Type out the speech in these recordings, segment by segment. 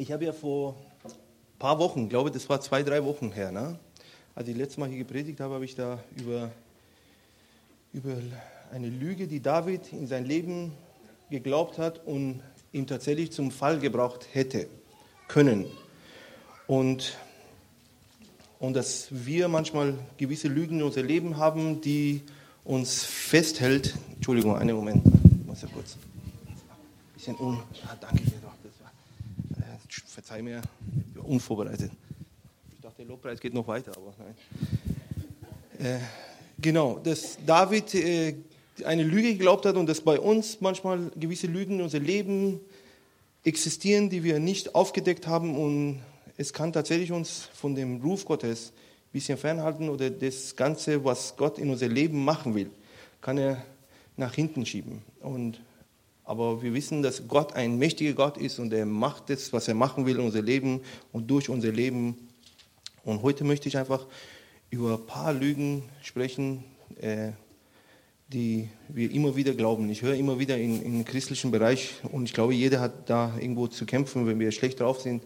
Ich habe ja vor ein paar Wochen, glaube das war zwei, drei Wochen her, ne? als ich letztes Mal hier gepredigt habe, habe ich da über, über eine Lüge, die David in sein Leben geglaubt hat und ihm tatsächlich zum Fall gebraucht hätte können. Und, und dass wir manchmal gewisse Lügen in unser Leben haben, die uns festhält. Entschuldigung, einen Moment, ich muss ja kurz. Bisschen un. Ah, danke dir verzeih mir, unvorbereitet. Ich dachte, der Lobpreis geht noch weiter, aber nein. Äh, genau, dass David äh, eine Lüge geglaubt hat und dass bei uns manchmal gewisse Lügen in unser Leben existieren, die wir nicht aufgedeckt haben und es kann tatsächlich uns von dem Ruf Gottes ein bisschen fernhalten oder das Ganze, was Gott in unser Leben machen will, kann er nach hinten schieben. Und, aber wir wissen, dass Gott ein mächtiger Gott ist und er macht das, was er machen will in unser Leben und durch unser Leben. Und heute möchte ich einfach über ein paar Lügen sprechen, äh, die wir immer wieder glauben. Ich höre immer wieder in, im christlichen Bereich und ich glaube, jeder hat da irgendwo zu kämpfen, wenn wir schlecht drauf sind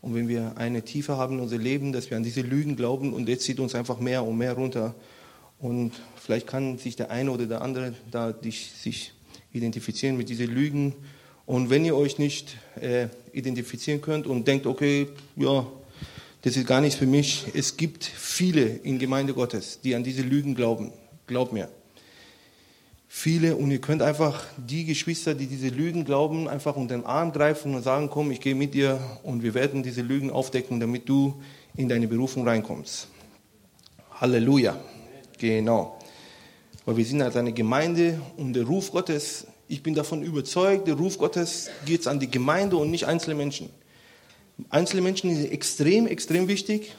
und wenn wir eine Tiefe haben in unser Leben, dass wir an diese Lügen glauben und jetzt zieht uns einfach mehr und mehr runter. Und vielleicht kann sich der eine oder der andere da sich identifizieren mit diesen Lügen. Und wenn ihr euch nicht äh, identifizieren könnt und denkt, okay, ja, das ist gar nichts für mich, es gibt viele in Gemeinde Gottes, die an diese Lügen glauben. Glaubt mir viele und ihr könnt einfach die Geschwister, die diese Lügen glauben, einfach unter den Arm greifen und sagen, komm, ich gehe mit dir und wir werden diese Lügen aufdecken, damit du in deine Berufung reinkommst. Halleluja. Genau. Weil wir sind als eine Gemeinde und der Ruf Gottes, ich bin davon überzeugt, der Ruf Gottes geht an die Gemeinde und nicht einzelne Menschen. Einzelne Menschen sind extrem, extrem wichtig,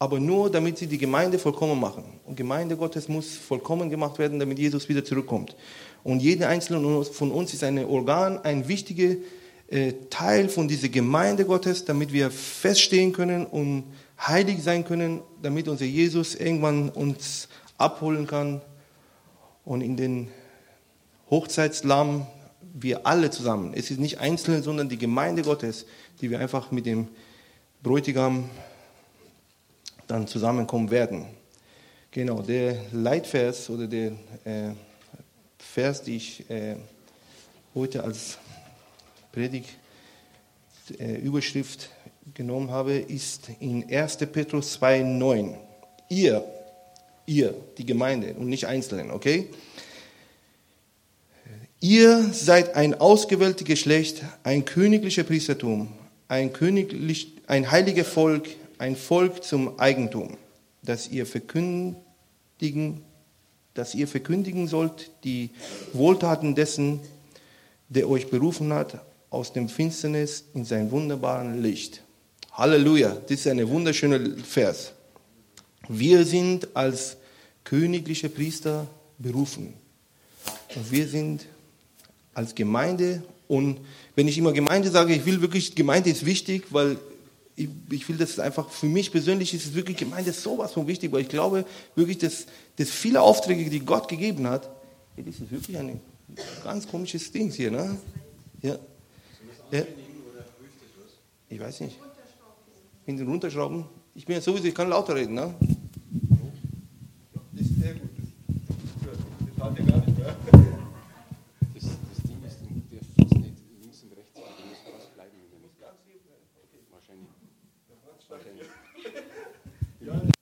aber nur damit sie die Gemeinde vollkommen machen. Und Gemeinde Gottes muss vollkommen gemacht werden, damit Jesus wieder zurückkommt. Und jeder einzelne von uns ist ein Organ, ein wichtiger äh, Teil von dieser Gemeinde Gottes, damit wir feststehen können und heilig sein können, damit unser Jesus irgendwann uns abholen kann und in den Hochzeitslamm wir alle zusammen. Es ist nicht einzeln, sondern die Gemeinde Gottes, die wir einfach mit dem Bräutigam dann zusammenkommen werden. Genau, der Leitvers oder der äh, Vers, den ich äh, heute als Predigtüberschrift äh, genommen habe, ist in 1. Petrus 2,9. Ihr, ihr, die Gemeinde und nicht Einzelnen, okay? Ihr seid ein ausgewähltes Geschlecht, ein königlicher Priestertum, ein, königlich, ein heiliger Volk, ein Volk zum Eigentum, das ihr verkündigen, dass ihr verkündigen sollt die Wohltaten dessen, der euch berufen hat, aus dem Finsternis in sein wunderbaren Licht. Halleluja, das ist ein wunderschöner Vers. Wir sind als königliche Priester berufen. Und wir sind als Gemeinde, und wenn ich immer Gemeinde sage, ich will wirklich, Gemeinde ist wichtig, weil ich, ich, will das einfach, für mich persönlich ist es wirklich Gemeinde sowas von wichtig, weil ich glaube wirklich, dass, dass viele Aufträge, die Gott gegeben hat, das ist wirklich ein ganz komisches Ding hier, ne? Ja. ja. Ich weiß nicht. Hinten runterschrauben. Ich bin ja sowieso, ich kann lauter reden, ne? Das ist sehr gut. Das hat ja gar nicht mehr.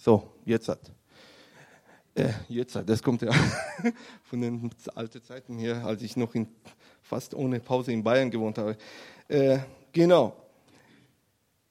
So, jetzt hat. Äh, jetzt hat, das kommt ja von den alten Zeiten hier, als ich noch in, fast ohne Pause in Bayern gewohnt habe. Äh, genau.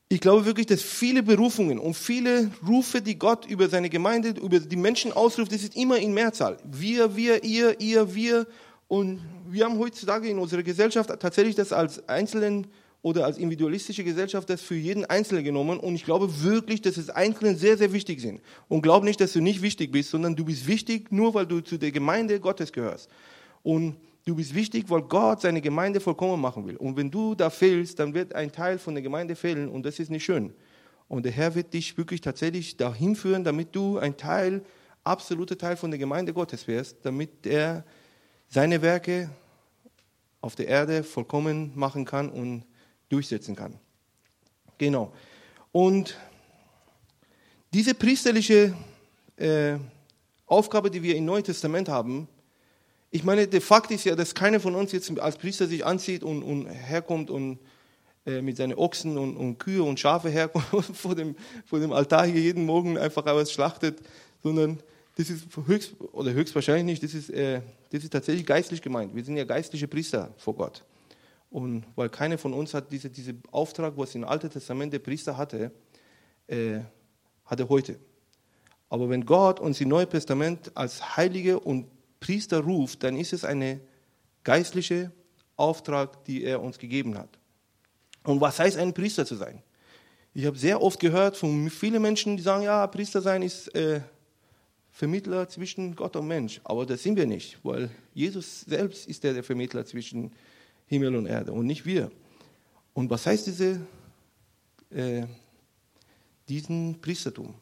Ich glaube wirklich, dass viele Berufungen und viele Rufe, die Gott über seine Gemeinde, über die Menschen ausruft, das ist immer in Mehrzahl. Wir, wir, ihr, ihr, wir. Und wir haben heutzutage in unserer Gesellschaft tatsächlich das als einzelnen oder als individualistische Gesellschaft das für jeden Einzelnen genommen. Und ich glaube wirklich, dass es Einzelnen sehr, sehr wichtig sind. Und glaub nicht, dass du nicht wichtig bist, sondern du bist wichtig nur, weil du zu der Gemeinde Gottes gehörst. Und du bist wichtig, weil Gott seine Gemeinde vollkommen machen will. Und wenn du da fehlst, dann wird ein Teil von der Gemeinde fehlen und das ist nicht schön. Und der Herr wird dich wirklich tatsächlich dahin führen, damit du ein Teil absoluter Teil von der Gemeinde Gottes wirst, damit er seine Werke auf der Erde vollkommen machen kann und durchsetzen kann. Genau. Und diese priesterliche äh, Aufgabe, die wir im Neuen Testament haben, ich meine, der Fakt ist ja, dass keiner von uns jetzt als Priester sich anzieht und, und herkommt und äh, mit seinen Ochsen und, und, Kühe und Schafe herkommt vor dem, vor dem Altar hier jeden Morgen einfach was schlachtet, sondern das ist höchst, oder höchstwahrscheinlich nicht, das ist, äh, das ist tatsächlich geistlich gemeint. Wir sind ja geistliche Priester vor Gott. Und weil keiner von uns hat diese, diese Auftrag, was im Alten Testament der Priester hatte, äh, hat er heute. Aber wenn Gott uns im Neuen Testament als Heilige und Priester ruft, dann ist es eine geistliche Auftrag, die er uns gegeben hat. Und was heißt ein Priester zu sein? Ich habe sehr oft gehört von vielen Menschen, die sagen, ja, Priester sein ist äh, Vermittler zwischen Gott und Mensch. Aber das sind wir nicht, weil Jesus selbst ist der, der Vermittler zwischen Himmel und Erde und nicht wir. Und was heißt diese, äh, diesen Priestertum?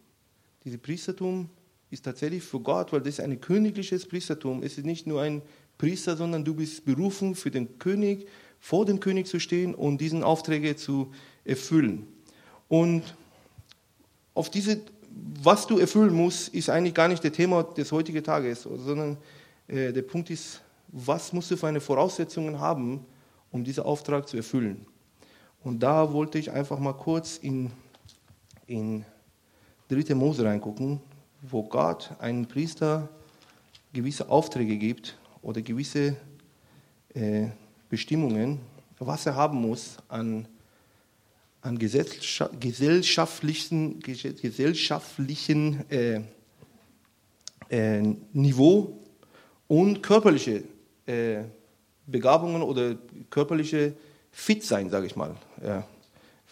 Dieses Priestertum ist tatsächlich für Gott, weil das ist ein königliches Priestertum. Es ist nicht nur ein Priester, sondern du bist berufen für den König, vor dem König zu stehen und diesen Aufträge zu erfüllen. Und auf diese, was du erfüllen musst, ist eigentlich gar nicht das Thema des heutigen Tages, sondern äh, der Punkt ist, was musst du für eine Voraussetzungen haben, um diesen Auftrag zu erfüllen. Und da wollte ich einfach mal kurz in, in 3. Mose reingucken, wo Gott einem Priester gewisse Aufträge gibt oder gewisse äh, Bestimmungen, was er haben muss an, an gesellschaftlichen, gesellschaftlichen äh, äh, Niveau und körperliche äh, Begabungen oder körperliche Fit sein, sage ich mal. Ja.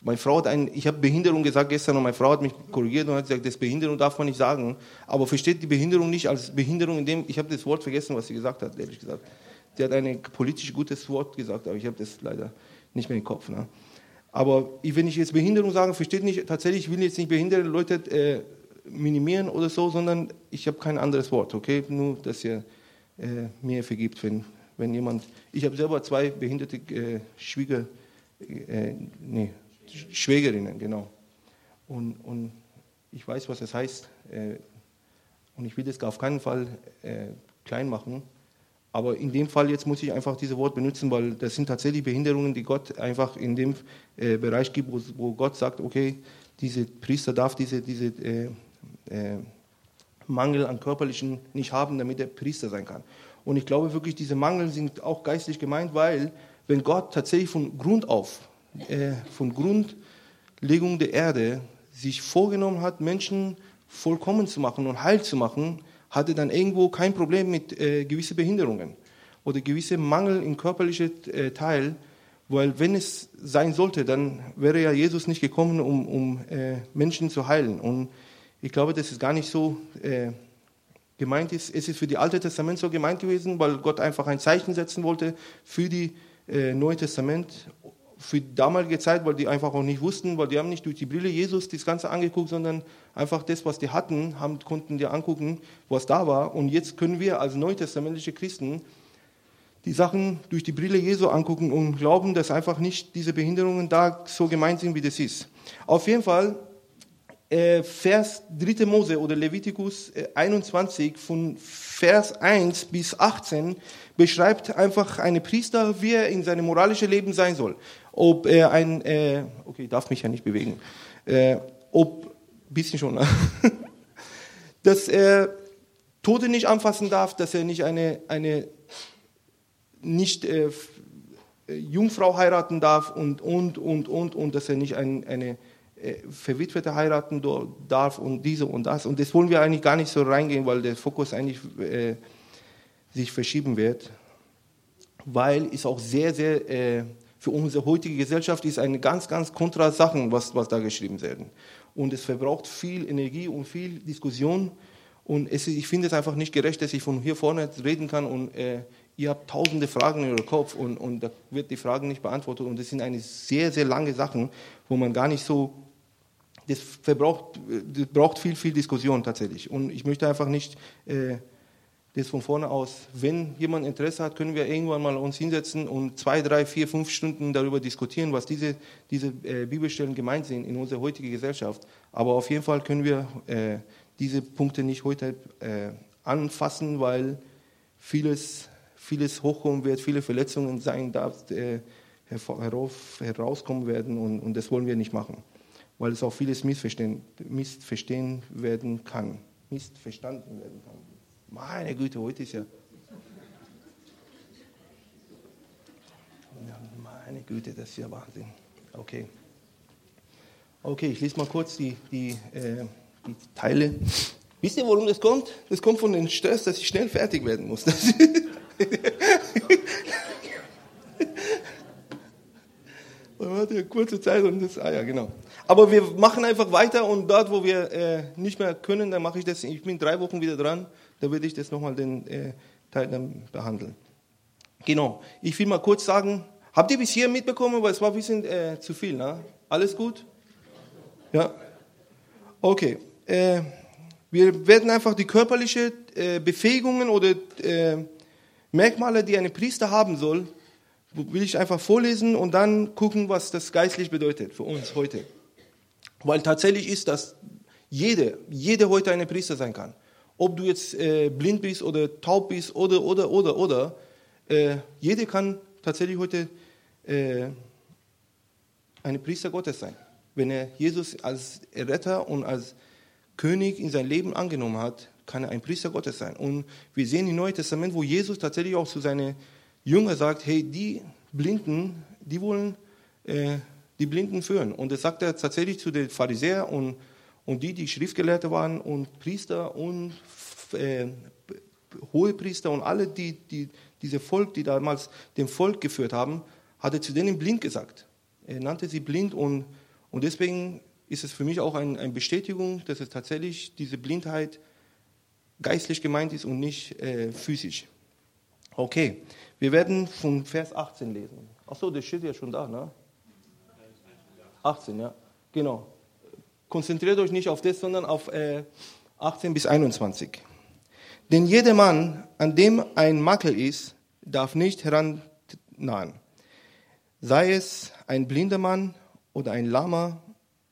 Meine Frau hat ein, ich habe Behinderung gesagt gestern und meine Frau hat mich korrigiert und hat gesagt, das Behinderung darf man nicht sagen, aber versteht die Behinderung nicht als Behinderung, in dem, ich habe das Wort vergessen, was sie gesagt hat, ehrlich gesagt. Sie hat ein politisch gutes Wort gesagt, aber ich habe das leider nicht mehr im Kopf. Ne? Aber wenn ich jetzt Behinderung sage, versteht nicht, tatsächlich, ich will jetzt nicht behinderte Leute äh, minimieren oder so, sondern ich habe kein anderes Wort, okay? Nur, dass ihr äh, mir vergibt, wenn, wenn jemand, ich habe selber zwei behinderte äh, Schwieger, äh, nee, Schwägerinnen, genau. Und, und ich weiß, was das heißt. Äh, und ich will das auf keinen Fall äh, klein machen. Aber in dem Fall jetzt muss ich einfach dieses Wort benutzen, weil das sind tatsächlich Behinderungen, die Gott einfach in dem äh, Bereich gibt, wo, wo, Gott sagt, okay, diese Priester darf diese, diese äh, äh, Mangel an körperlichen nicht haben, damit er Priester sein kann. Und ich glaube wirklich, diese Mangel sind auch geistlich gemeint, weil wenn Gott tatsächlich von Grund auf, äh, von Grundlegung der Erde sich vorgenommen hat, Menschen vollkommen zu machen und heil zu machen, hatte dann irgendwo kein Problem mit äh, gewissen Behinderungen oder gewisse Mangel im körperlichen äh, Teil, weil wenn es sein sollte, dann wäre ja Jesus nicht gekommen, um, um äh, Menschen zu heilen. Und ich glaube, dass es gar nicht so äh, gemeint ist. Es ist für die Alte Testament so gemeint gewesen, weil Gott einfach ein Zeichen setzen wollte für die äh, Neue Testament für die damalige Zeit, weil die einfach auch nicht wussten, weil die haben nicht durch die Brille Jesus das Ganze angeguckt, sondern einfach das, was die hatten, haben, konnten die angucken, was da war. Und jetzt können wir als neutestamentliche Christen die Sachen durch die Brille Jesu angucken und glauben, dass einfach nicht diese Behinderungen da so gemeint sind, wie das ist. Auf jeden Fall, äh, Vers 3. Mose oder Levitikus äh, 21 von Vers 1 bis 18 beschreibt einfach eine Priester, wie er in seinem moralischen Leben sein soll ob er ein, äh, okay, darf mich ja nicht bewegen, äh, ob, bisschen schon, dass er Tote nicht anfassen darf, dass er nicht eine, eine nicht äh, Jungfrau heiraten darf und, und, und, und, und, dass er nicht ein, eine äh, Verwitwete heiraten darf und diese und das. Und das wollen wir eigentlich gar nicht so reingehen, weil der Fokus eigentlich äh, sich verschieben wird, weil es auch sehr, sehr äh, für unsere heutige Gesellschaft ist eine ganz, ganz kontra Sachen, was, was da geschrieben werden. Und es verbraucht viel Energie und viel Diskussion. Und es, ich finde es einfach nicht gerecht, dass ich von hier vorne reden kann und äh, ihr habt tausende Fragen in eurem Kopf und, und da wird die Fragen nicht beantwortet. Und das sind eine sehr, sehr lange Sachen, wo man gar nicht so das, verbraucht, das braucht viel, viel Diskussion tatsächlich. Und ich möchte einfach nicht äh, das von vorne aus, wenn jemand Interesse hat, können wir irgendwann mal uns hinsetzen und zwei, drei, vier, fünf Stunden darüber diskutieren, was diese, diese äh, Bibelstellen gemeint sind in unserer heutigen Gesellschaft. Aber auf jeden Fall können wir äh, diese Punkte nicht heute äh, anfassen, weil vieles, vieles hochkommen wird, viele Verletzungen sein darf, äh, herauskommen werden und, und das wollen wir nicht machen, weil es auch vieles missverstehen, missverstehen werden kann, missverstanden werden kann. Meine Güte, heute ist ja. Meine Güte, das ist ja Wahnsinn. Okay. Okay, ich lese mal kurz die, die, äh, die Teile. Wisst ihr, warum das kommt? Das kommt von dem Stress, dass ich schnell fertig werden muss. Man hat ja kurze Zeit und das, ah ja, genau. Aber wir machen einfach weiter und dort, wo wir äh, nicht mehr können, dann mache ich das. Ich bin drei Wochen wieder dran da werde ich das nochmal den äh, Teil behandeln. Genau, ich will mal kurz sagen, habt ihr bis hier mitbekommen, weil es war ein bisschen äh, zu viel, ne? Alles gut? Ja? Okay. Äh, wir werden einfach die körperlichen äh, Befähigungen oder äh, Merkmale, die ein Priester haben soll, will ich einfach vorlesen und dann gucken, was das geistlich bedeutet für uns heute. Weil tatsächlich ist, dass jeder, jeder heute ein Priester sein kann ob du jetzt äh, blind bist oder taub bist oder, oder, oder, oder. Äh, jeder kann tatsächlich heute äh, ein Priester Gottes sein. Wenn er Jesus als Retter und als König in sein Leben angenommen hat, kann er ein Priester Gottes sein. Und wir sehen im Neuen Testament, wo Jesus tatsächlich auch zu seinen Jüngern sagt, hey, die Blinden, die wollen äh, die Blinden führen. Und das sagt er tatsächlich zu den Pharisäern und und die, die Schriftgelehrte waren und Priester und äh, Hohepriester und alle, die, die, diese Volk, die damals dem Volk geführt haben, hat er zu denen blind gesagt. Er nannte sie blind und, und deswegen ist es für mich auch ein, eine Bestätigung, dass es tatsächlich diese Blindheit geistlich gemeint ist und nicht äh, physisch. Okay, wir werden von Vers 18 lesen. Achso, das steht ja schon da, ne? 18, ja, genau konzentriert euch nicht auf das, sondern auf äh, 18 bis 21. Denn jeder Mann, an dem ein Makel ist, darf nicht herannahen. Sei es ein blinder Mann oder ein Lama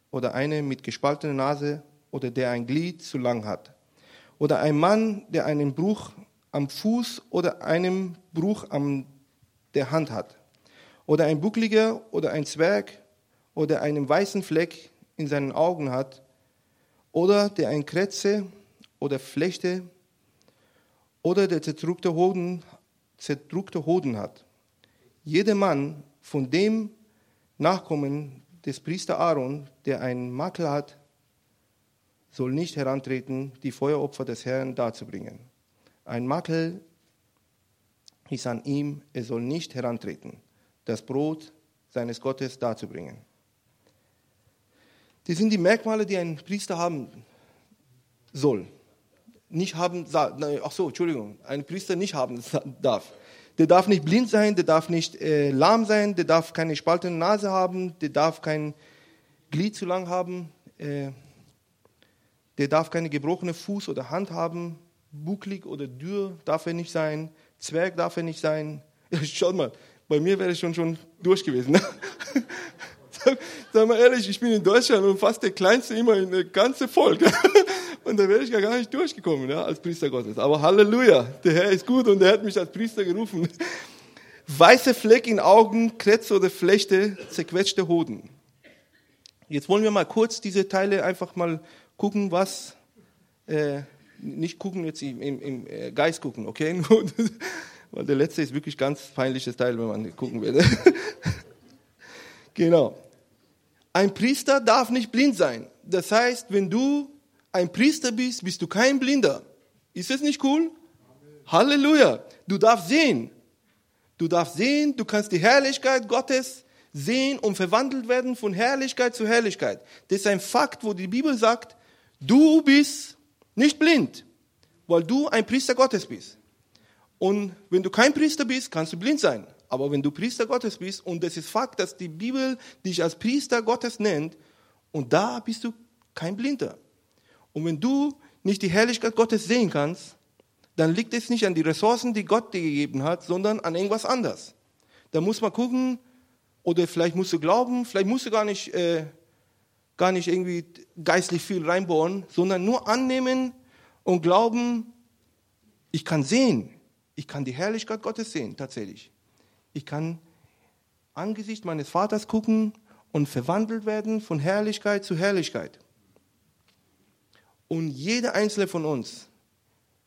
oder eine mit gespaltener Nase oder der ein Glied zu lang hat. Oder ein Mann, der einen Bruch am Fuß oder einen Bruch an der Hand hat. Oder ein Buckliger oder ein Zwerg oder einen weißen Fleck in seinen Augen hat, oder der ein Krätze oder Flechte oder der zerdrückte Hoden, zerdrückte Hoden hat. Jeder Mann von dem Nachkommen des Priester Aaron, der einen Makel hat, soll nicht herantreten, die Feueropfer des Herrn darzubringen. Ein Makel ist an ihm, er soll nicht herantreten, das Brot seines Gottes darzubringen. Die sind die Merkmale, die ein Priester haben soll. Nicht haben, ach so, Entschuldigung, ein Priester nicht haben darf. Der darf nicht blind sein, der darf nicht äh, lahm sein, der darf keine spaltende Nase haben, der darf kein Glied zu lang haben, äh, der darf keine gebrochene Fuß oder Hand haben, bucklig oder dürr darf er nicht sein, Zwerg darf er nicht sein. Ja, schaut mal, bei mir wäre es schon, schon durch gewesen. Ne? Sag mal ehrlich, ich bin in Deutschland und fast der Kleinste immer in der ganzen Volk. Und da wäre ich gar nicht durchgekommen ja, als Priester Gottes. Aber Halleluja, der Herr ist gut und er hat mich als Priester gerufen. Weiße Fleck in Augen, Krätze oder Flechte, zerquetschte Hoden. Jetzt wollen wir mal kurz diese Teile einfach mal gucken, was, äh, nicht gucken jetzt im, im, im äh, Geist gucken, okay? Weil der letzte ist wirklich ganz peinliches Teil, wenn man gucken würde. genau. Ein Priester darf nicht blind sein. Das heißt, wenn du ein Priester bist, bist du kein Blinder. Ist das nicht cool? Halleluja. Du darfst sehen. Du darfst sehen, du kannst die Herrlichkeit Gottes sehen und verwandelt werden von Herrlichkeit zu Herrlichkeit. Das ist ein Fakt, wo die Bibel sagt, du bist nicht blind, weil du ein Priester Gottes bist. Und wenn du kein Priester bist, kannst du blind sein. Aber wenn du Priester Gottes bist und es ist Fakt, dass die Bibel dich als Priester Gottes nennt, und da bist du kein Blinder. Und wenn du nicht die Herrlichkeit Gottes sehen kannst, dann liegt es nicht an die Ressourcen, die Gott dir gegeben hat, sondern an irgendwas anderes. Da muss man gucken, oder vielleicht musst du glauben, vielleicht musst du gar nicht, äh, gar nicht irgendwie geistlich viel reinbohren, sondern nur annehmen und glauben, ich kann sehen, ich kann die Herrlichkeit Gottes sehen, tatsächlich. Ich kann angesichts meines Vaters gucken und verwandelt werden von Herrlichkeit zu Herrlichkeit. Und jeder einzelne von uns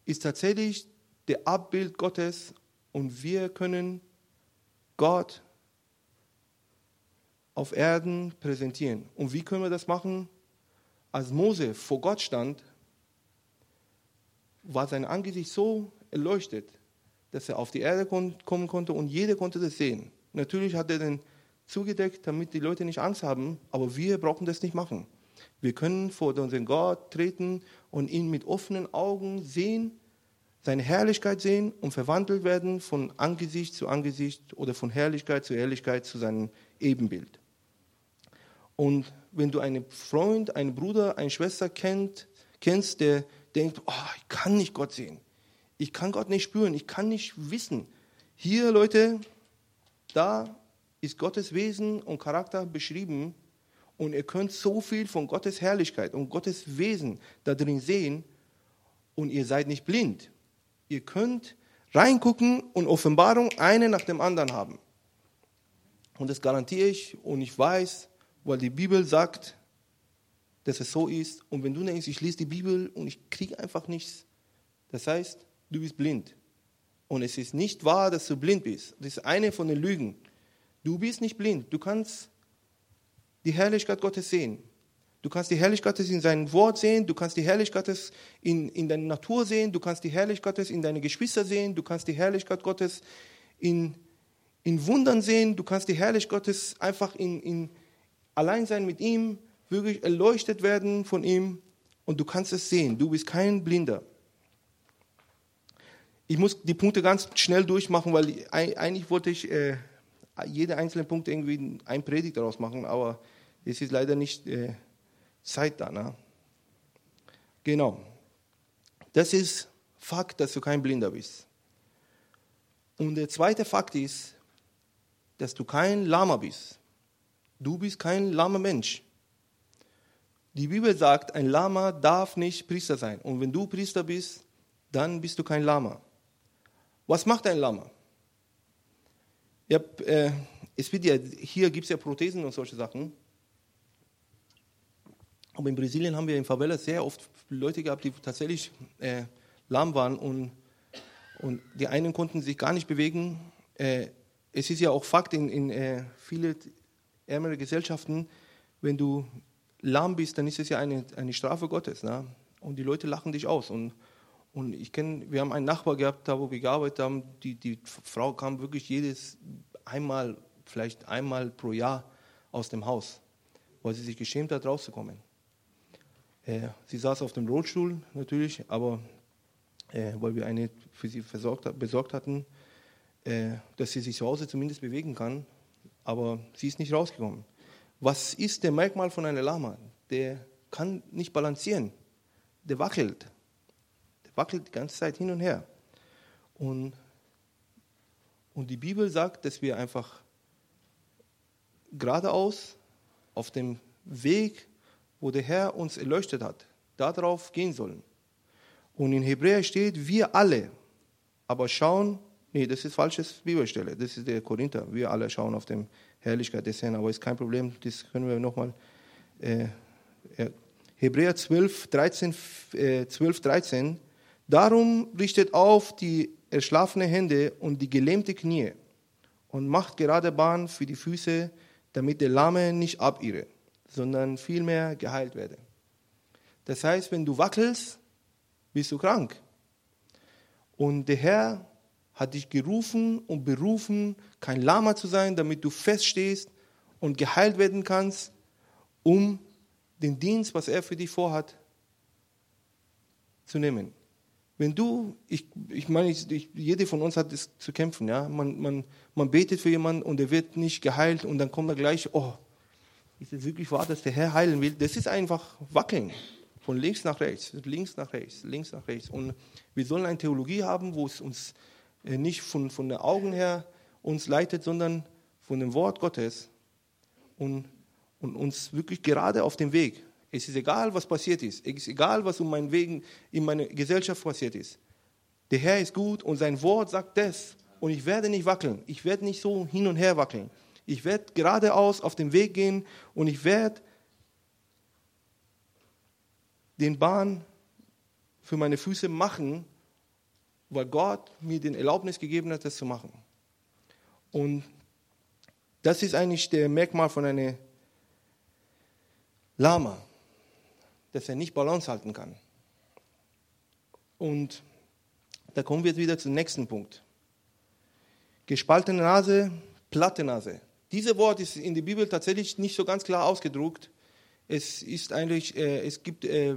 ist tatsächlich der Abbild Gottes und wir können Gott auf Erden präsentieren. Und wie können wir das machen? Als Mose vor Gott stand, war sein Angesicht so erleuchtet, dass er auf die Erde kommen konnte und jeder konnte das sehen. Natürlich hat er den zugedeckt, damit die Leute nicht Angst haben, aber wir brauchen das nicht machen. Wir können vor unseren Gott treten und ihn mit offenen Augen sehen, seine Herrlichkeit sehen und verwandelt werden von Angesicht zu Angesicht oder von Herrlichkeit zu Herrlichkeit zu seinem Ebenbild. Und wenn du einen Freund, einen Bruder, eine Schwester kennst, der denkt, oh, ich kann nicht Gott sehen, ich kann Gott nicht spüren, ich kann nicht wissen. Hier, Leute, da ist Gottes Wesen und Charakter beschrieben und ihr könnt so viel von Gottes Herrlichkeit und Gottes Wesen da drin sehen und ihr seid nicht blind. Ihr könnt reingucken und Offenbarung eine nach dem anderen haben. Und das garantiere ich und ich weiß, weil die Bibel sagt, dass es so ist. Und wenn du denkst, ich lese die Bibel und ich kriege einfach nichts, das heißt, du bist blind. Und es ist nicht wahr, dass du blind bist. Das ist eine von den Lügen. Du bist nicht blind. Du kannst die Herrlichkeit Gottes sehen. Du kannst die Herrlichkeit Gottes in seinem Wort sehen, du kannst die Herrlichkeit Gottes in, in deiner Natur sehen, du kannst die Herrlichkeit Gottes in deine Geschwister sehen, du kannst die Herrlichkeit Gottes in, in Wundern sehen, du kannst die Herrlichkeit Gottes einfach in, in Alleinsein mit ihm wirklich erleuchtet werden von ihm und du kannst es sehen. Du bist kein Blinder. Ich muss die Punkte ganz schnell durchmachen, weil eigentlich wollte ich äh, jede einzelne Punkt irgendwie ein Predigt daraus machen, aber es ist leider nicht äh, Zeit da. Ne? Genau. Das ist Fakt, dass du kein Blinder bist. Und der zweite Fakt ist, dass du kein Lama bist. Du bist kein lahmer Mensch. Die Bibel sagt, ein Lama darf nicht Priester sein. Und wenn du Priester bist, dann bist du kein Lama. Was macht ein Lama? Hab, äh, es wird ja, hier gibt es ja Prothesen und solche Sachen. Aber in Brasilien haben wir in Favelas sehr oft Leute gehabt, die tatsächlich äh, lahm waren und, und die einen konnten sich gar nicht bewegen. Äh, es ist ja auch Fakt in, in äh, viele ärmere Gesellschaften, wenn du lahm bist, dann ist es ja eine, eine Strafe Gottes. Ne? Und die Leute lachen dich aus. Und, und ich kenne, wir haben einen Nachbar gehabt, da wo wir gearbeitet haben, die, die Frau kam wirklich jedes einmal, vielleicht einmal pro Jahr aus dem Haus, weil sie sich geschämt hat, rauszukommen. Äh, sie saß auf dem Rollstuhl natürlich, aber äh, weil wir eine für sie versorgt, besorgt hatten, äh, dass sie sich zu Hause zumindest bewegen kann, aber sie ist nicht rausgekommen. Was ist der Merkmal von einer Lama? Der kann nicht balancieren, der wackelt. Wackelt die ganze Zeit hin und her. Und, und die Bibel sagt, dass wir einfach geradeaus auf dem Weg, wo der Herr uns erleuchtet hat, darauf gehen sollen. Und in Hebräer steht, wir alle, aber schauen Nee, das ist falsches Bibelstelle. Das ist der Korinther. Wir alle schauen auf die Herrlichkeit des Herrn, aber ist kein Problem. Das können wir nochmal. Äh, Hebräer 12 13, äh, 12, 13. Darum richtet auf die erschlafene Hände und die gelähmte Knie und macht gerade Bahn für die Füße, damit der Lahme nicht abirre, sondern vielmehr geheilt werde. Das heißt, wenn du wackelst, bist du krank. Und der Herr hat dich gerufen und berufen, kein Lama zu sein, damit du feststehst und geheilt werden kannst, um den Dienst, was er für dich vorhat, zu nehmen. Wenn du, ich, ich meine, ich, jeder von uns hat es zu kämpfen, ja. Man, man, man betet für jemanden und er wird nicht geheilt und dann kommt er gleich, oh, ist es wirklich wahr, dass der Herr heilen will? Das ist einfach wackeln. Von links nach rechts, links nach rechts, links nach rechts. Und wir sollen eine Theologie haben, wo es uns äh, nicht von, von den Augen her uns leitet, sondern von dem Wort Gottes und, und uns wirklich gerade auf dem Weg. Es ist egal, was passiert ist. Es ist egal, was um meinen Wegen in meiner Gesellschaft passiert ist. Der Herr ist gut und sein Wort sagt das. Und ich werde nicht wackeln. Ich werde nicht so hin und her wackeln. Ich werde geradeaus auf den Weg gehen und ich werde den Bahn für meine Füße machen, weil Gott mir den Erlaubnis gegeben hat, das zu machen. Und das ist eigentlich der Merkmal von einem Lama, dass er nicht Balance halten kann. Und da kommen wir jetzt wieder zum nächsten Punkt. Gespaltene Nase, platte Nase. Dieses Wort ist in der Bibel tatsächlich nicht so ganz klar ausgedruckt. Es ist eigentlich, äh, es gibt äh,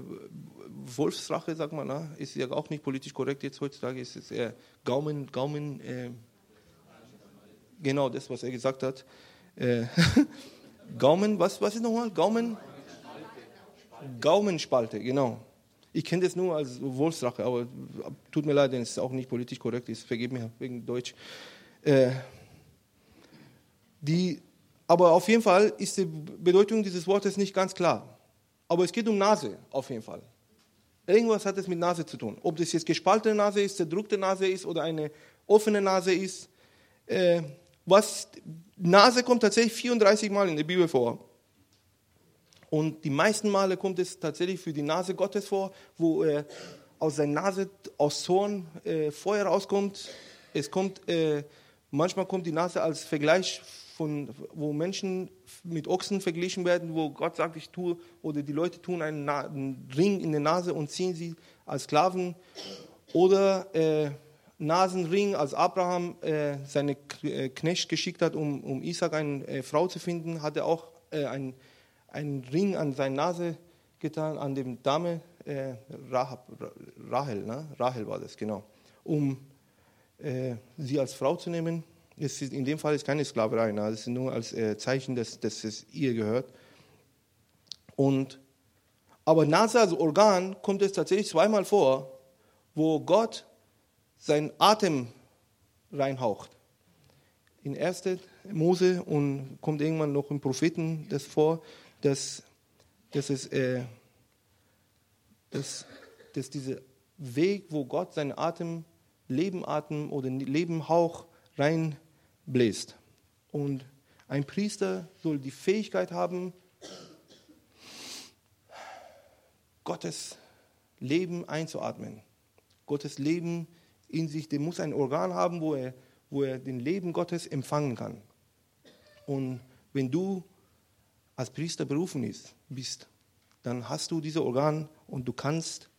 Wolfsrache, sagt man, na? ist ja auch nicht politisch korrekt jetzt heutzutage, ist es eher Gaumen, Gaumen, äh, genau das, was er gesagt hat. Äh, Gaumen, was, was ist nochmal? Gaumen? Gaumenspalte, genau. Ich kenne das nur als Wolfsrache, aber tut mir leid, wenn es auch nicht politisch korrekt ist. Vergib mir wegen Deutsch. Äh, die aber auf jeden Fall ist die Bedeutung dieses Wortes nicht ganz klar. Aber es geht um Nase, auf jeden Fall. Irgendwas hat es mit Nase zu tun. Ob das jetzt gespaltene Nase ist, zerdrückte Nase ist oder eine offene Nase ist. Äh, was, Nase kommt tatsächlich 34 Mal in der Bibel vor. Und die meisten Male kommt es tatsächlich für die Nase Gottes vor, wo äh, aus seiner Nase, aus Zorn, äh, Feuer rauskommt. Es kommt, äh, manchmal kommt die Nase als Vergleich von, wo Menschen mit Ochsen verglichen werden, wo Gott sagt, ich tue, oder die Leute tun einen, einen Ring in der Nase und ziehen sie als Sklaven. Oder äh, Nasenring, als Abraham äh, seine äh, Knecht geschickt hat, um, um Isaac eine äh, Frau zu finden, hat er auch äh, einen, einen Ring an seine Nase getan, an dem Dame, äh, Rahab, Rahel, ne? Rahel war das, genau, um äh, sie als Frau zu nehmen. Ist, in dem Fall ist keine Sklaverei, ne? ist nur als äh, Zeichen, dass, dass es ihr gehört. Und, aber Nase als Organ kommt es tatsächlich zweimal vor, wo Gott seinen Atem reinhaucht. In 1. Mose und kommt irgendwann noch im Propheten das vor, dass, dass, es, äh, dass, dass dieser Weg, wo Gott seinen Atem, Lebenatem oder Lebenhauch rein bläst. Und ein Priester soll die Fähigkeit haben, Gottes Leben einzuatmen. Gottes Leben in sich, der muss ein Organ haben, wo er, wo er den Leben Gottes empfangen kann. Und wenn du als Priester berufen ist, bist, dann hast du dieses Organ und du kannst,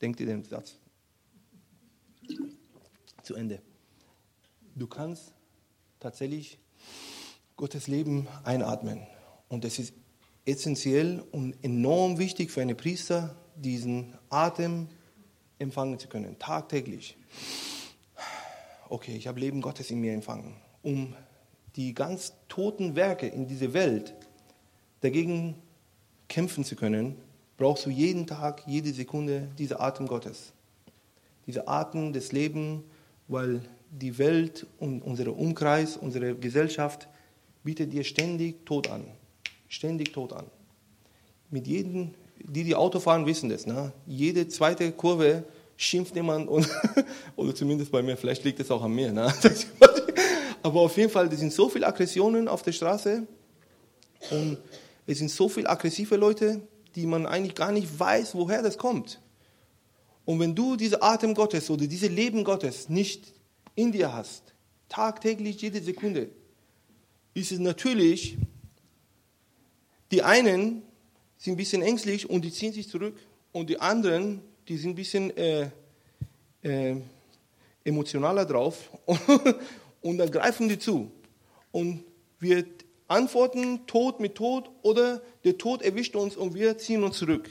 denk dir den Satz zu Ende du kannst tatsächlich Gottes Leben einatmen. Und es ist essentiell und enorm wichtig für einen Priester, diesen Atem empfangen zu können, tagtäglich. Okay, ich habe Leben Gottes in mir empfangen. Um die ganz toten Werke in dieser Welt dagegen kämpfen zu können, brauchst du jeden Tag, jede Sekunde diese Atem Gottes. Diese Atem des Lebens, weil die Welt und unser Umkreis, unsere Gesellschaft bietet dir ständig Tod an. Ständig Tod an. Mit jedem, die die Auto fahren, wissen das. Ne? Jede zweite Kurve schimpft jemand und, oder zumindest bei mir, vielleicht liegt es auch an mir. Ne? Aber auf jeden Fall, es sind so viele Aggressionen auf der Straße und es sind so viele aggressive Leute, die man eigentlich gar nicht weiß, woher das kommt. Und wenn du diese Atem Gottes oder diese Leben Gottes nicht in dir hast, tagtäglich jede Sekunde, ist es natürlich, die einen sind ein bisschen ängstlich und die ziehen sich zurück und die anderen, die sind ein bisschen äh, äh, emotionaler drauf und dann greifen die zu. Und wir antworten Tod mit Tod oder der Tod erwischt uns und wir ziehen uns zurück.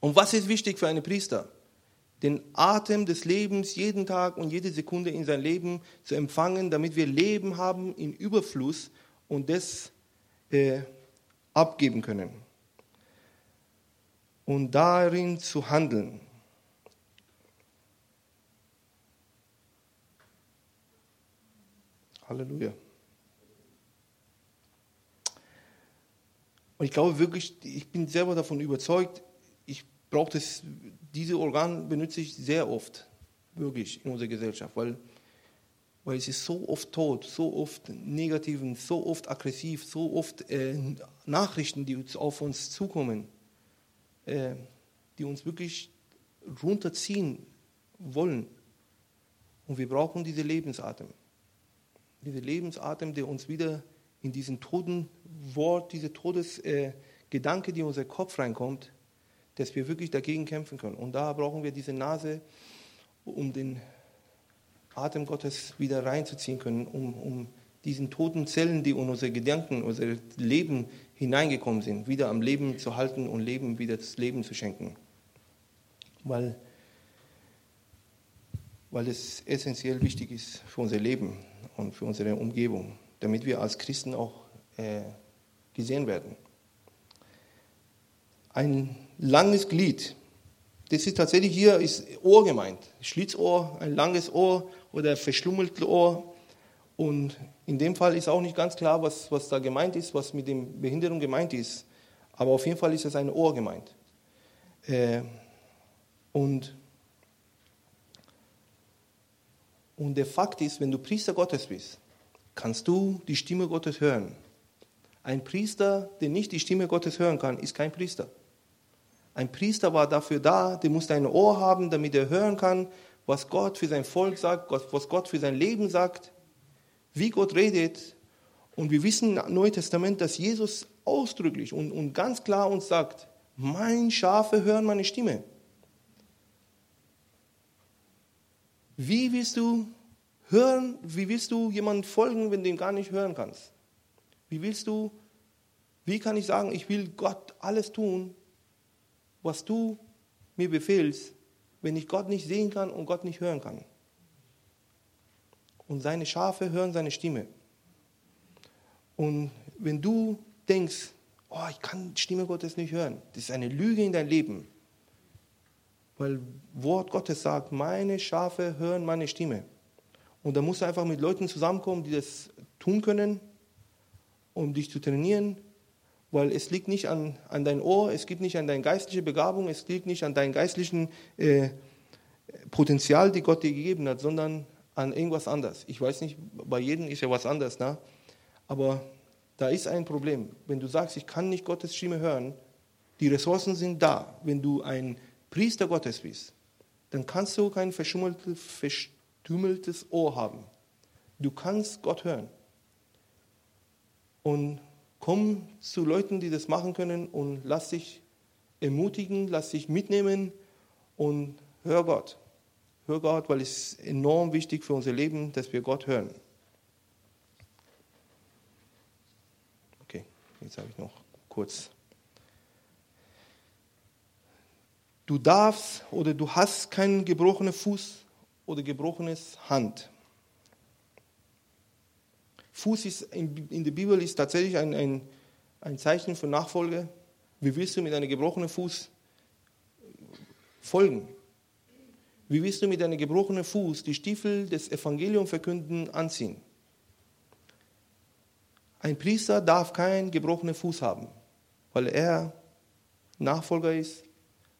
Und was ist wichtig für einen Priester? den Atem des Lebens jeden Tag und jede Sekunde in sein Leben zu empfangen, damit wir Leben haben in Überfluss und das äh, abgeben können und darin zu handeln. Halleluja. Und ich glaube wirklich, ich bin selber davon überzeugt, ich brauche das, diese Organ benutze ich sehr oft, wirklich in unserer Gesellschaft, weil, weil es ist so oft tot, so oft negativ, so oft aggressiv, so oft äh, Nachrichten, die auf uns zukommen, äh, die uns wirklich runterziehen wollen. Und wir brauchen diese Lebensatem. Diese Lebensatem, der uns wieder in diesen toten Wort, diese Todesgedanke, äh, die in unser Kopf reinkommt, dass wir wirklich dagegen kämpfen können. Und da brauchen wir diese Nase, um den Atem Gottes wieder reinzuziehen können, um, um diesen toten Zellen, die in unsere Gedanken, unser Leben hineingekommen sind, wieder am Leben zu halten und Leben wieder das Leben zu schenken. Weil, weil es essentiell wichtig ist für unser Leben und für unsere Umgebung, damit wir als Christen auch äh, gesehen werden. Ein langes Glied, das ist tatsächlich hier ist Ohr gemeint, Schlitzohr, ein langes Ohr oder verschlummeltes Ohr. Und in dem Fall ist auch nicht ganz klar, was, was da gemeint ist, was mit dem Behinderung gemeint ist. Aber auf jeden Fall ist es ein Ohr gemeint. Äh, und, und der Fakt ist, wenn du Priester Gottes bist, kannst du die Stimme Gottes hören. Ein Priester, der nicht die Stimme Gottes hören kann, ist kein Priester. Ein Priester war dafür da, der musste ein Ohr haben, damit er hören kann, was Gott für sein Volk sagt, was Gott für sein Leben sagt, wie Gott redet. Und wir wissen im Neuen Testament, dass Jesus ausdrücklich und, und ganz klar uns sagt, mein Schafe hören meine Stimme. Wie willst du hören, wie willst du jemandem folgen, wenn du ihn gar nicht hören kannst? Wie willst du, wie kann ich sagen, ich will Gott alles tun, was du mir befehlst, wenn ich Gott nicht sehen kann und Gott nicht hören kann. Und seine Schafe hören seine Stimme. Und wenn du denkst, oh, ich kann die Stimme Gottes nicht hören, das ist eine Lüge in dein Leben. Weil Wort Gottes sagt, meine Schafe hören meine Stimme. Und da musst du einfach mit Leuten zusammenkommen, die das tun können, um dich zu trainieren, weil es liegt nicht an, an dein Ohr, es liegt nicht an deine geistliche Begabung, es liegt nicht an deinem geistlichen äh, Potenzial, die Gott dir gegeben hat, sondern an irgendwas anderes. Ich weiß nicht, bei jedem ist ja was anderes, ne? aber da ist ein Problem. Wenn du sagst, ich kann nicht Gottes Stimme hören, die Ressourcen sind da. Wenn du ein Priester Gottes bist, dann kannst du kein verstümmeltes Ohr haben. Du kannst Gott hören. Und Komm zu Leuten, die das machen können und lass dich ermutigen, lass dich mitnehmen und hör Gott. Hör Gott, weil es enorm wichtig für unser Leben, dass wir Gott hören. Okay, jetzt habe ich noch kurz. Du darfst oder du hast keinen gebrochenen Fuß oder gebrochenes Hand. Fuß ist in, in der Bibel ist tatsächlich ein, ein, ein Zeichen für Nachfolge. Wie willst du mit einem gebrochenen Fuß folgen? Wie willst du mit einem gebrochenen Fuß die Stiefel des Evangeliums verkünden anziehen? Ein Priester darf keinen gebrochenen Fuß haben, weil er Nachfolger ist,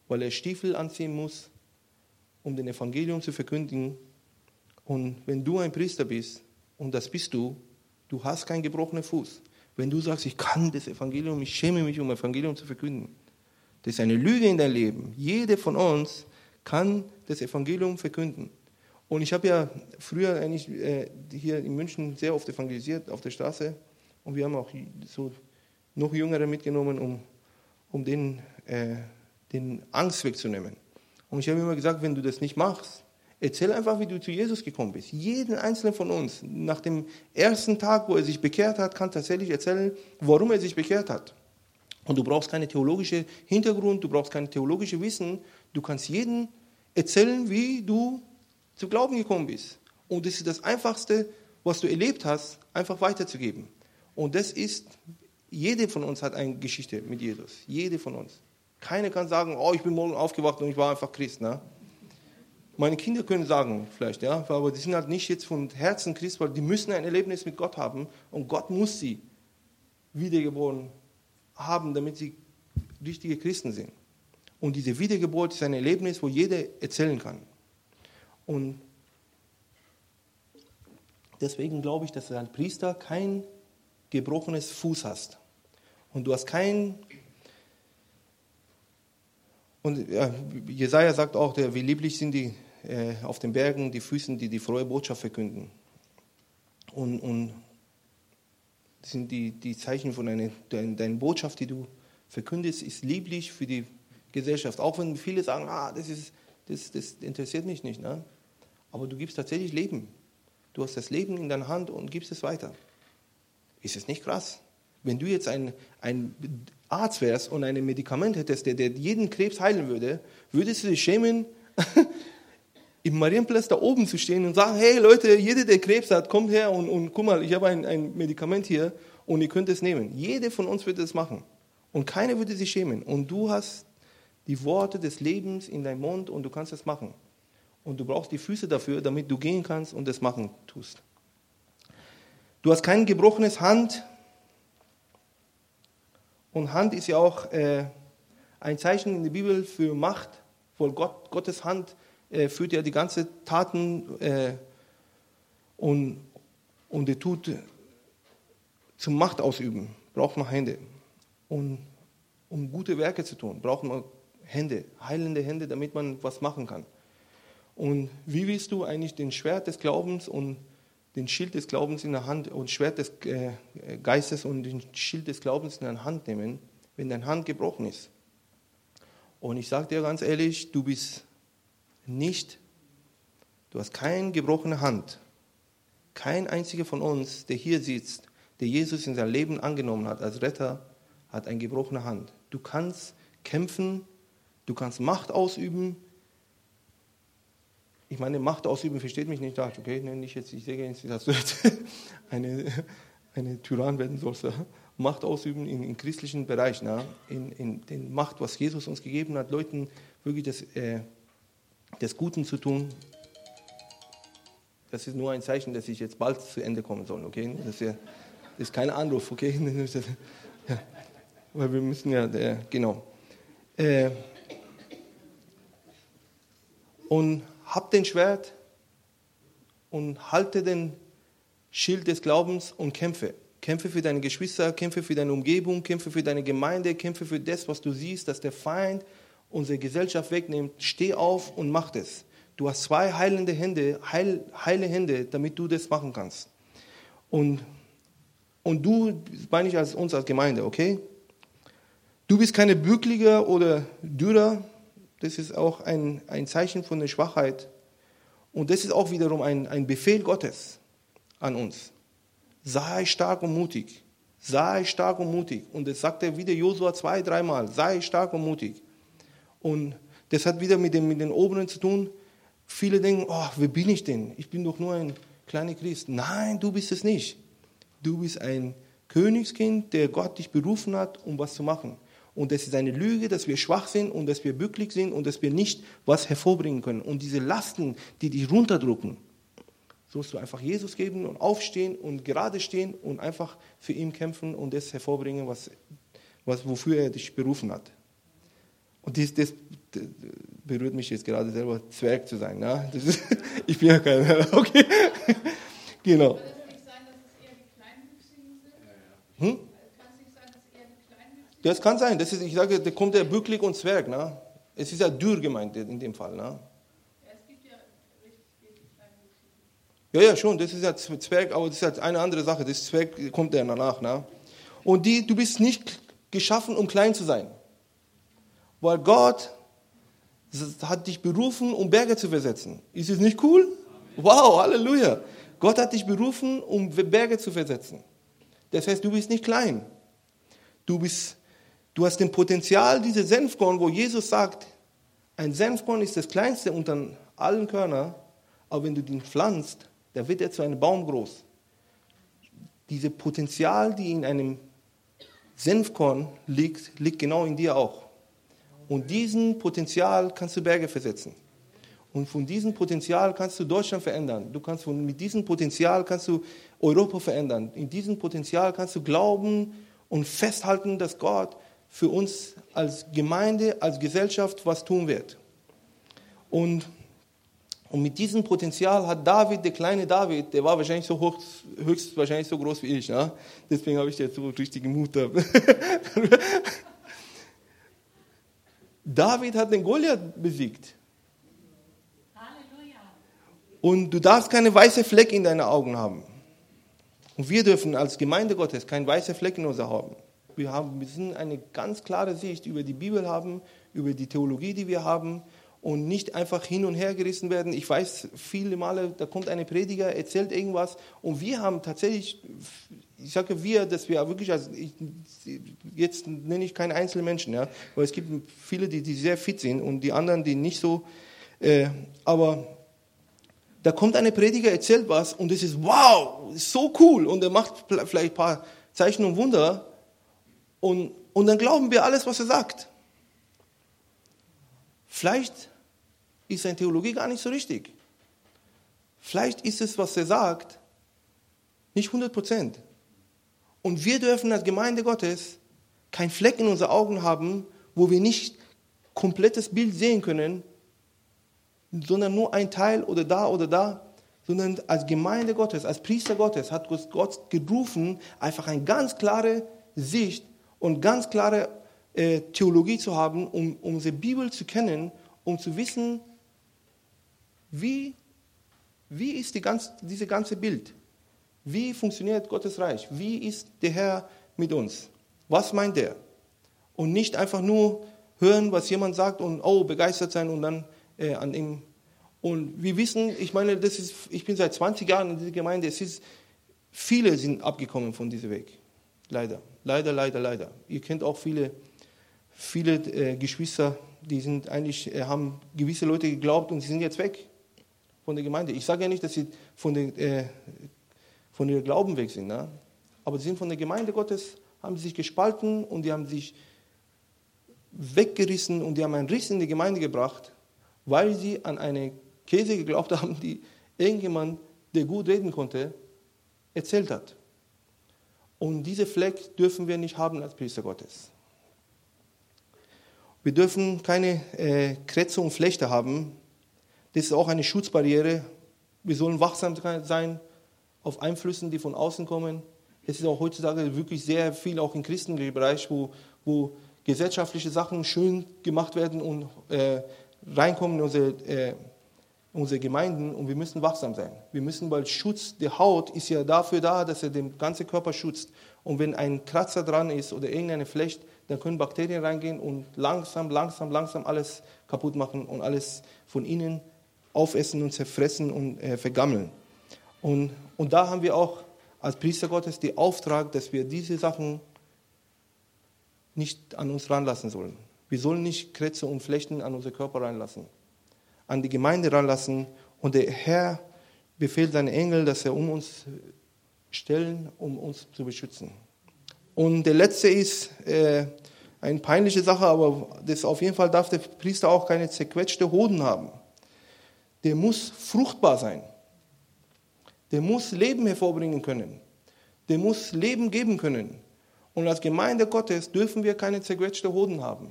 weil er Stiefel anziehen muss, um den Evangelium zu verkündigen. Und wenn du ein Priester bist, und das bist du, Du hast keinen gebrochenen Fuß. Wenn du sagst, ich kann das Evangelium, ich schäme mich, um Evangelium zu verkünden. Das ist eine Lüge in dein Leben. Jeder von uns kann das Evangelium verkünden. Und ich habe ja früher eigentlich äh, hier in München sehr oft evangelisiert auf der Straße. Und wir haben auch so noch Jüngere mitgenommen, um, um den, äh, den Angst wegzunehmen. Und ich habe immer gesagt, wenn du das nicht machst, Erzähl einfach, wie du zu Jesus gekommen bist. Jeden einzelnen von uns, nach dem ersten Tag, wo er sich bekehrt hat, kann tatsächlich erzählen, warum er sich bekehrt hat. Und du brauchst keine theologische Hintergrund, du brauchst kein theologisches Wissen. Du kannst jedem erzählen, wie du zu Glauben gekommen bist. Und das ist das Einfachste, was du erlebt hast, einfach weiterzugeben. Und das ist jede von uns hat eine Geschichte mit Jesus. Jede von uns. Keiner kann sagen, oh, ich bin morgen aufgewacht und ich war einfach Christ. Ne? Meine Kinder können sagen, vielleicht, ja, aber die sind halt nicht jetzt von Herzen Christ, weil die müssen ein Erlebnis mit Gott haben und Gott muss sie wiedergeboren haben, damit sie richtige Christen sind. Und diese Wiedergeburt ist ein Erlebnis, wo jeder erzählen kann. Und deswegen glaube ich, dass du als Priester kein gebrochenes Fuß hast. Und du hast kein. Und ja, Jesaja sagt auch, wie lieblich sind die äh, auf den Bergen, die Füßen, die die frohe Botschaft verkünden. Und, und sind die, die Zeichen von deiner, deiner Botschaft, die du verkündest, ist lieblich für die Gesellschaft. Auch wenn viele sagen, ah, das, ist, das, das interessiert mich nicht. Ne? Aber du gibst tatsächlich Leben. Du hast das Leben in deiner Hand und gibst es weiter. Ist es nicht krass? Wenn du jetzt ein, ein Arzt wärst und ein Medikament hättest, der, der jeden Krebs heilen würde, würdest du dich schämen, im Marienplatz da oben zu stehen und sagen, hey Leute, jeder, der Krebs hat, kommt her und, und guck mal, ich habe ein, ein Medikament hier und ihr könnt es nehmen. Jeder von uns würde es machen. Und keiner würde sich schämen. Und du hast die Worte des Lebens in deinem Mund und du kannst es machen. Und du brauchst die Füße dafür, damit du gehen kannst und es machen tust. Du hast kein gebrochenes Hand. Und Hand ist ja auch äh, ein Zeichen in der Bibel für Macht, weil Gott, Gottes Hand äh, führt ja die ganze Taten äh, und, und er tut zum Macht ausüben, braucht man Hände. Und um gute Werke zu tun, braucht man Hände, heilende Hände, damit man was machen kann. Und wie willst du eigentlich den Schwert des Glaubens und den Schild des Glaubens in der Hand und Schwert des äh, Geistes und den Schild des Glaubens in der Hand nehmen, wenn deine Hand gebrochen ist? Und ich sage dir ganz ehrlich, du bist nicht, du hast keine gebrochene Hand. Kein einziger von uns, der hier sitzt, der Jesus in sein Leben angenommen hat als Retter, hat eine gebrochene Hand. Du kannst kämpfen, du kannst Macht ausüben. Ich meine, Macht ausüben versteht mich nicht, okay, nenne ich jetzt, ich sehe jetzt, dass du jetzt eine, eine Tyrann werden sollst. Macht ausüben im, im christlichen Bereich, na? In, in den Macht, was Jesus uns gegeben hat, Leuten wirklich das, äh, das Guten zu tun. Das ist nur ein Zeichen, dass ich jetzt bald zu Ende kommen soll, okay? Das ist, ja, das ist kein Anruf, okay? Ja weil wir müssen ja, äh, genau. Äh, und hab den Schwert und halte den Schild des Glaubens und kämpfe. Kämpfe für deine Geschwister, kämpfe für deine Umgebung, kämpfe für deine Gemeinde, kämpfe für das, was du siehst, dass der Feind unsere Gesellschaft wegnimmt. Steh auf und mach das. Du hast zwei heilende Hände, heil, heile Hände, damit du das machen kannst. Und, und du, meine ich als uns als Gemeinde, okay? Du bist keine Bückliger oder Dürrer. Das ist auch ein, ein Zeichen von der Schwachheit. Und das ist auch wiederum ein, ein Befehl Gottes an uns. Sei stark und mutig. Sei stark und mutig. Und das sagt er wieder Josua zwei, dreimal. Sei stark und mutig. Und das hat wieder mit, dem, mit den Oberen zu tun. Viele denken, oh, wer bin ich denn? Ich bin doch nur ein kleiner Christ. Nein, du bist es nicht. Du bist ein Königskind, der Gott dich berufen hat, um was zu machen. Und es ist eine Lüge, dass wir schwach sind und dass wir bücklich sind und dass wir nicht was hervorbringen können. Und diese Lasten, die dich runterdrücken, sollst du einfach Jesus geben und aufstehen und gerade stehen und einfach für ihn kämpfen und das hervorbringen, was, was, wofür er dich berufen hat. Und das, das, das berührt mich jetzt gerade selber, Zwerg zu sein. Ne? Ist, ich bin ja kein, okay. genau. Hm? Das kann sein. Das ist, ich sage, da kommt der Bückling und Zwerg. Ne? Es ist ja dürr gemeint in dem Fall. Ne? Ja, ja, schon. Das ist ja Zwerg, aber das ist ja eine andere Sache. Das Zwerg kommt ja danach. Ne? Und die, du bist nicht geschaffen, um klein zu sein. Weil Gott hat dich berufen, um Berge zu versetzen. Ist es nicht cool? Wow, Halleluja. Gott hat dich berufen, um Berge zu versetzen. Das heißt, du bist nicht klein. Du bist Du hast den Potenzial, diese Senfkorn, wo Jesus sagt, ein Senfkorn ist das kleinste unter allen Körnern, aber wenn du den pflanzt, dann wird er zu einem Baum groß. Diese Potenzial, die in einem Senfkorn liegt, liegt genau in dir auch. Und diesen Potenzial kannst du Berge versetzen. Und von diesem Potenzial kannst du Deutschland verändern. Du kannst von, mit diesem Potenzial kannst du Europa verändern. In diesem Potenzial kannst du glauben und festhalten, dass Gott für uns als Gemeinde, als Gesellschaft was tun wird. Und, und mit diesem Potenzial hat David, der kleine David, der war wahrscheinlich so hoch, höchstwahrscheinlich so groß wie ich. Ne? Deswegen habe ich jetzt so richtigen Mut. David hat den Goliath besiegt. Und du darfst keine weiße Fleck in deinen Augen haben. Und wir dürfen als Gemeinde Gottes keinen weißen Fleck in uns haben. Wir haben, wir müssen eine ganz klare Sicht über die Bibel haben, über die Theologie, die wir haben und nicht einfach hin und her gerissen werden. Ich weiß viele Male, da kommt eine Prediger, erzählt irgendwas und wir haben tatsächlich, ich sage wir, dass wir wirklich, also ich, jetzt nenne ich keine einzelnen Menschen, ja, weil es gibt viele, die, die sehr fit sind und die anderen, die nicht so, äh, aber da kommt eine Prediger, erzählt was und es ist wow, so cool und er macht vielleicht ein paar Zeichen und Wunder und, und dann glauben wir alles, was er sagt. Vielleicht ist seine Theologie gar nicht so richtig. Vielleicht ist es, was er sagt, nicht 100 Prozent. Und wir dürfen als Gemeinde Gottes kein Fleck in unseren Augen haben, wo wir nicht komplettes Bild sehen können, sondern nur ein Teil oder da oder da, sondern als Gemeinde Gottes, als Priester Gottes hat Gott gerufen, einfach eine ganz klare Sicht und ganz klare äh, Theologie zu haben, um, um unsere Bibel zu kennen, um zu wissen, wie, wie ist die ganz, diese ganze Bild? Wie funktioniert Gottes Reich? Wie ist der Herr mit uns? Was meint er? Und nicht einfach nur hören, was jemand sagt und oh, begeistert sein und dann äh, an ihm. Und wir wissen, ich meine, das ist, ich bin seit 20 Jahren in dieser Gemeinde, es ist, viele sind abgekommen von diesem Weg. Leider, leider, leider, leider. Ihr kennt auch viele, viele äh, Geschwister, die sind eigentlich, äh, haben gewisse Leute geglaubt und sie sind jetzt weg von der Gemeinde. Ich sage ja nicht, dass sie von der, äh, von der Glauben weg sind, ne? aber sie sind von der Gemeinde Gottes, haben sich gespalten und die haben sich weggerissen und die haben einen Riss in die Gemeinde gebracht weil sie an eine Käse geglaubt haben, die irgendjemand, der gut reden konnte, erzählt hat. Und diese Fleck dürfen wir nicht haben als Priester Gottes. Wir dürfen keine äh, Krätze und Flechte haben. Das ist auch eine Schutzbarriere. Wir sollen wachsam sein auf Einflüssen, die von außen kommen. Es ist auch heutzutage wirklich sehr viel, auch im christlichen Bereich, wo, wo gesellschaftliche Sachen schön gemacht werden und äh, reinkommen in unsere, äh, unsere Gemeinden und wir müssen wachsam sein. Wir müssen, weil Schutz der Haut ist ja dafür da, dass er den ganzen Körper schützt. Und wenn ein Kratzer dran ist oder irgendeine Flecht, dann können Bakterien reingehen und langsam, langsam, langsam alles kaputt machen und alles von innen aufessen und zerfressen und äh, vergammeln. Und, und da haben wir auch als Priester Gottes den Auftrag, dass wir diese Sachen nicht an uns ranlassen sollen. Wir sollen nicht Krätze und Flechten an unseren Körper reinlassen, an die Gemeinde ranlassen. Und der Herr befehlt seinen Engel, dass er um uns stellen, um uns zu beschützen. Und der letzte ist äh, eine peinliche Sache, aber das auf jeden Fall darf der Priester auch keine zerquetschte Hoden haben. Der muss fruchtbar sein. Der muss Leben hervorbringen können. Der muss Leben geben können. Und als Gemeinde Gottes dürfen wir keine zerquetschte Hoden haben.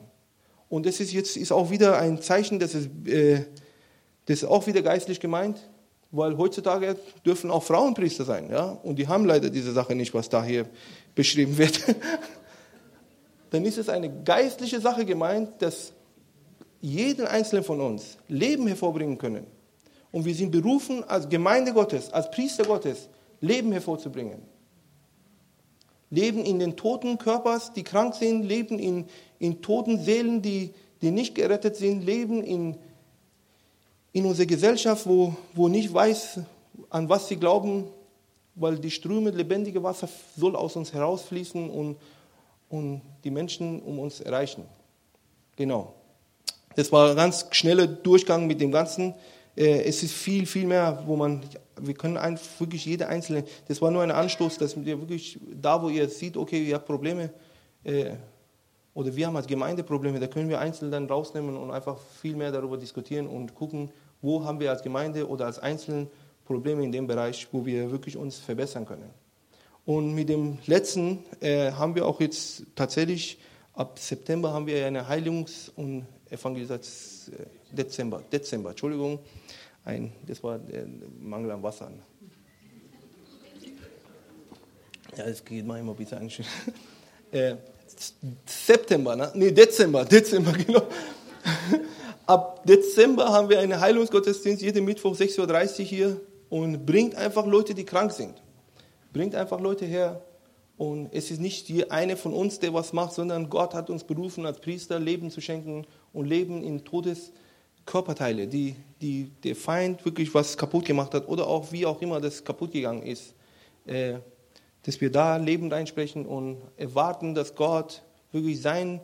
Und das ist jetzt ist auch wieder ein Zeichen, dass es, äh, das ist auch wieder geistlich gemeint, weil heutzutage dürfen auch Frauenpriester sein. Ja? Und die haben leider diese Sache nicht, was da hier beschrieben wird. Dann ist es eine geistliche Sache gemeint, dass jeden Einzelnen von uns Leben hervorbringen können. Und wir sind berufen, als Gemeinde Gottes, als Priester Gottes, Leben hervorzubringen. Leben in den toten Körpers, die krank sind, Leben in, in toten Seelen, die, die nicht gerettet sind, leben in, in unserer Gesellschaft, wo, wo nicht weiß, an was sie glauben, weil die Ströme lebendige Wasser soll aus uns herausfließen und, und die Menschen um uns erreichen. Genau. Das war ein ganz schneller Durchgang mit dem Ganzen. Äh, es ist viel, viel mehr, wo man, wir können wirklich jede einzelne, das war nur ein Anstoß, dass wir wirklich da, wo ihr seht, okay, ihr habt Probleme, äh, oder wir haben als Gemeinde Probleme, da können wir einzeln dann rausnehmen und einfach viel mehr darüber diskutieren und gucken, wo haben wir als Gemeinde oder als Einzelnen Probleme in dem Bereich, wo wir wirklich uns verbessern können. Und mit dem letzten äh, haben wir auch jetzt tatsächlich, ab September haben wir eine Heilungs- und Evangelisation, äh, Dezember, Dezember, Entschuldigung, ein, das war der Mangel an Wasser. Ja, das geht mal immer bitte eigentlich. Äh, September, ne? nee, Dezember, Dezember, genau. Ab Dezember haben wir einen Heilungsgottesdienst, jeden Mittwoch 6.30 Uhr hier und bringt einfach Leute, die krank sind. Bringt einfach Leute her und es ist nicht die eine von uns, der was macht, sondern Gott hat uns berufen, als Priester Leben zu schenken und Leben in Todeskörperteile, die, die der Feind wirklich was kaputt gemacht hat oder auch wie auch immer das kaputt gegangen ist. Äh, dass wir da Leben reinsprechen und erwarten, dass Gott wirklich sein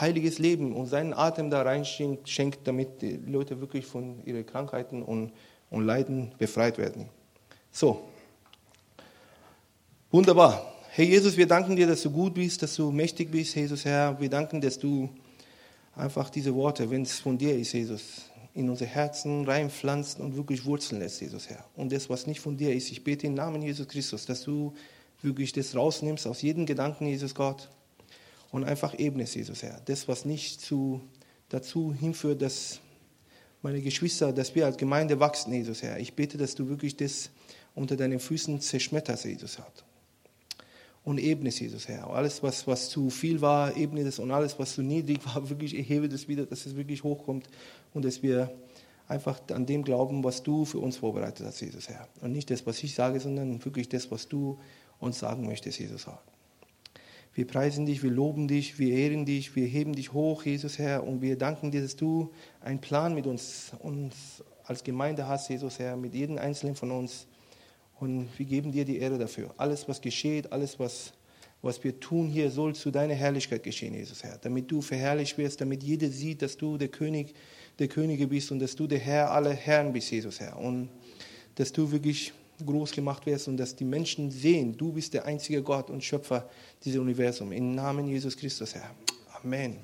heiliges Leben und seinen Atem da reinschenkt, damit die Leute wirklich von ihren Krankheiten und, und Leiden befreit werden. So, wunderbar. Herr Jesus, wir danken dir, dass du gut bist, dass du mächtig bist, Jesus Herr. Wir danken, dass du einfach diese Worte, wenn es von dir ist, Jesus, in unsere Herzen reinpflanzt und wirklich wurzeln lässt, Jesus Herr. Und das, was nicht von dir ist, ich bete im Namen Jesus Christus, dass du wirklich das rausnimmst aus jedem Gedanken, Jesus Gott, und einfach ebnest, Jesus Herr. Das, was nicht zu, dazu hinführt, dass meine Geschwister, dass wir als Gemeinde wachsen, Jesus Herr. Ich bete, dass du wirklich das unter deinen Füßen zerschmetterst, Jesus Herr. Und ebnest, Jesus Herr. Alles, was, was zu viel war, ebne das. Und alles, was zu niedrig war, wirklich erhebe das wieder, dass es wirklich hochkommt. Und dass wir einfach an dem glauben, was du für uns vorbereitet hast, Jesus Herr. Und nicht das, was ich sage, sondern wirklich das, was du uns sagen möchtest, Jesus Herr. Wir preisen dich, wir loben dich, wir ehren dich, wir heben dich hoch, Jesus Herr, und wir danken dir, dass du einen Plan mit uns, uns als Gemeinde hast, Jesus Herr, mit jedem Einzelnen von uns. Und wir geben dir die Ehre dafür. Alles, was geschieht, alles, was, was wir tun hier, soll zu deiner Herrlichkeit geschehen, Jesus Herr. Damit du verherrlicht wirst, damit jeder sieht, dass du der König der Könige bist und dass du der Herr aller Herren bist, Jesus Herr. Und dass du wirklich groß gemacht wirst und dass die Menschen sehen, du bist der einzige Gott und Schöpfer dieses Universums. Im Namen Jesus Christus, Herr. Amen.